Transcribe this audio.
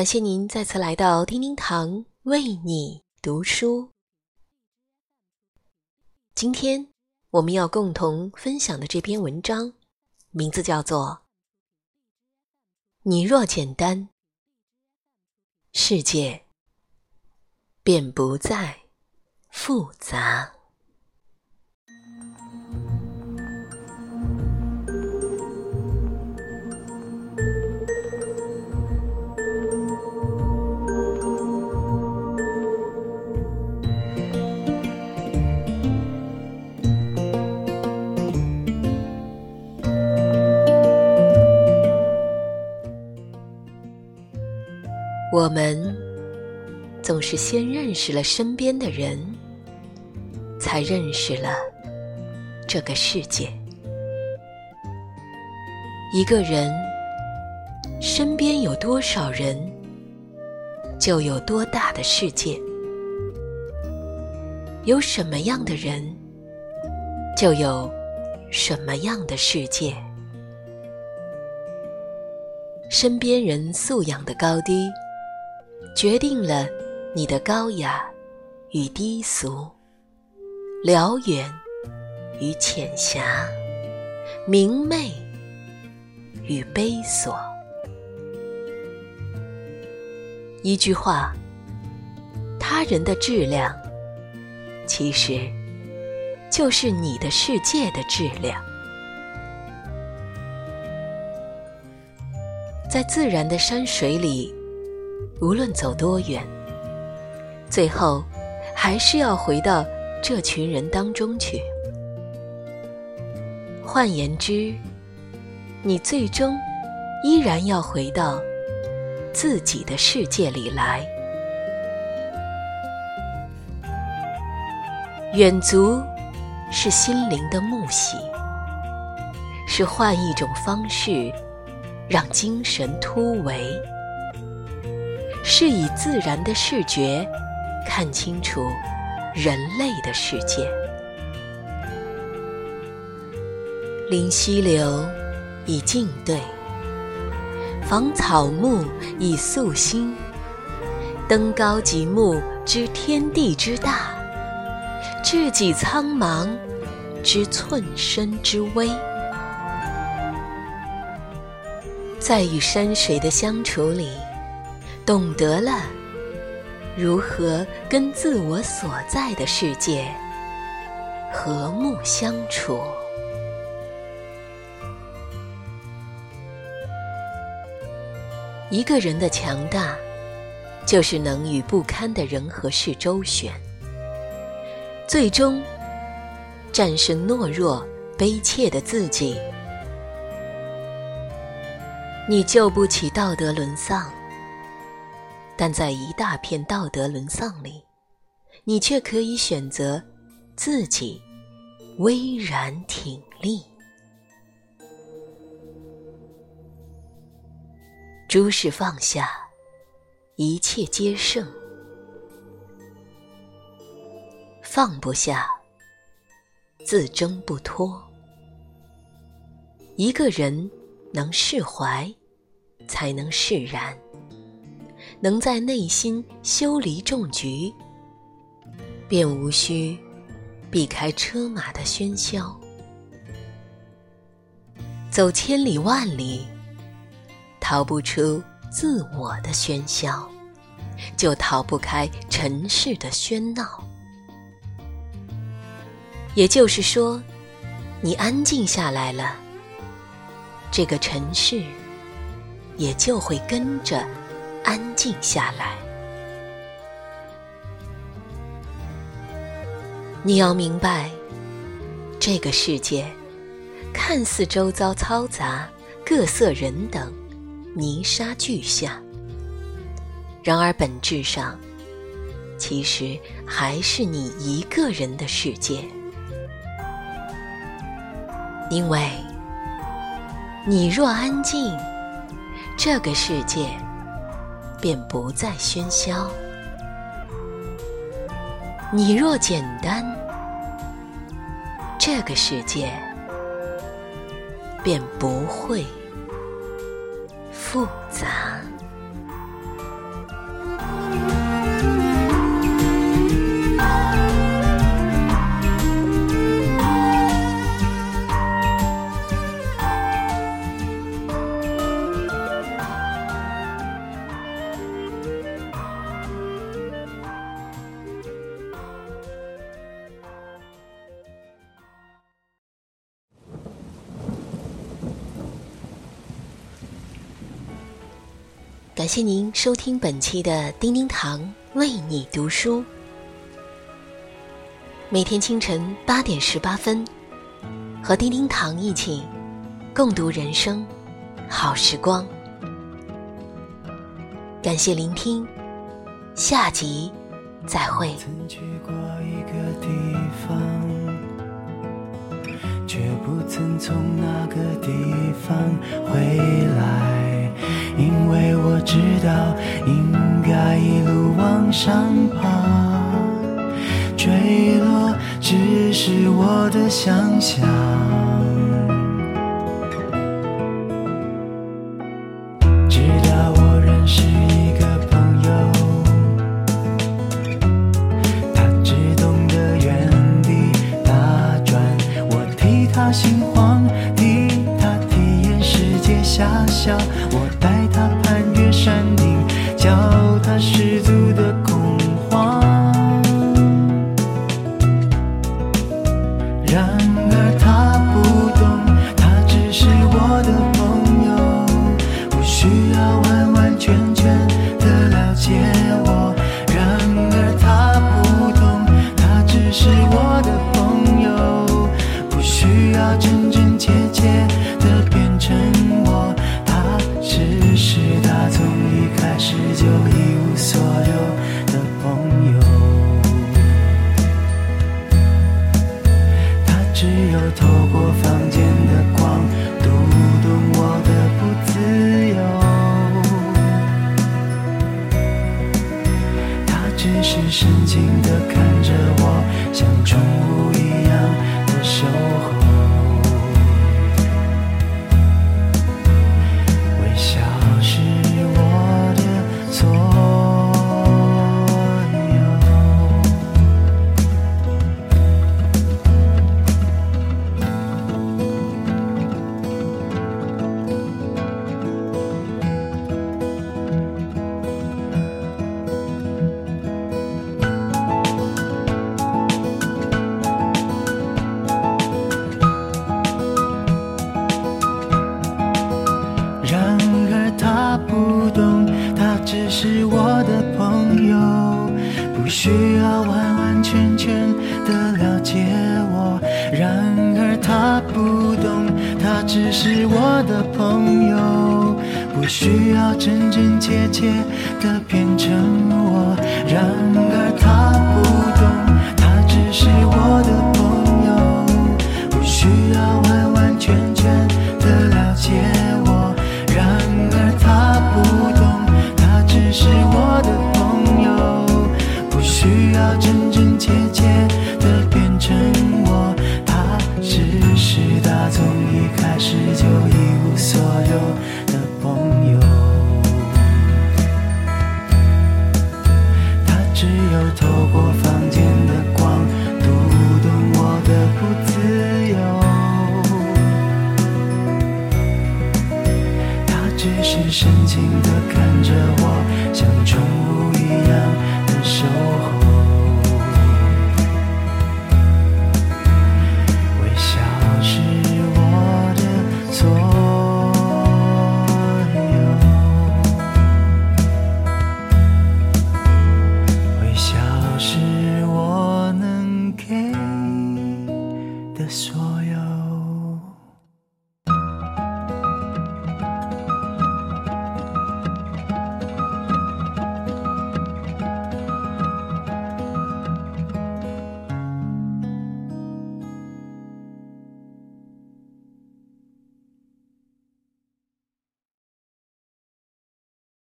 感谢您再次来到叮叮堂为你读书。今天我们要共同分享的这篇文章，名字叫做《你若简单，世界便不再复杂》。我们总是先认识了身边的人，才认识了这个世界。一个人身边有多少人，就有多大的世界。有什么样的人，就有什么样的世界。身边人素养的高低。决定了你的高雅与低俗，辽远与浅狭，明媚与悲索。一句话，他人的质量，其实就是你的世界的质量。在自然的山水里。无论走多远，最后还是要回到这群人当中去。换言之，你最终依然要回到自己的世界里来。远足是心灵的沐洗，是换一种方式让精神突围。是以自然的视觉看清楚人类的世界。临溪流以静对，访草木以素心，登高极目知天地之大，志己苍茫知寸身之微。在与山水的相处里。懂得了如何跟自我所在的世界和睦相处。一个人的强大，就是能与不堪的人和事周旋，最终战胜懦弱卑怯的自己。你救不起道德沦丧。但在一大片道德沦丧里，你却可以选择自己巍然挺立。诸事放下，一切皆胜；放不下，自争不脱。一个人能释怀，才能释然。能在内心修篱种菊，便无需避开车马的喧嚣。走千里万里，逃不出自我的喧嚣，就逃不开尘世的喧闹。也就是说，你安静下来了，这个尘世也就会跟着。安静下来，你要明白，这个世界看似周遭嘈杂、各色人等、泥沙俱下，然而本质上，其实还是你一个人的世界，因为你若安静，这个世界。便不再喧嚣。你若简单，这个世界便不会复杂。感谢您收听本期的叮叮堂为你读书。每天清晨八点十八分，和叮叮堂一起共读人生好时光。感谢聆听，下集再会。曾去过一个地方，不曾从那个地方回来，因为我知道应该一路往上爬，坠落只是我的想象。心慌，替他体验世界狭小，我带他攀越山顶，脚踏十足的恐就一无所有的朋友。他只有透过房间的光，读懂我的不自由。他只是深情地看着我，像宠物需要完完全全的了解我。然而他不懂，他只是我的朋友，不需要真真切切的变成我。然而他不懂，他只是我的朋友，不需要完完全全的了解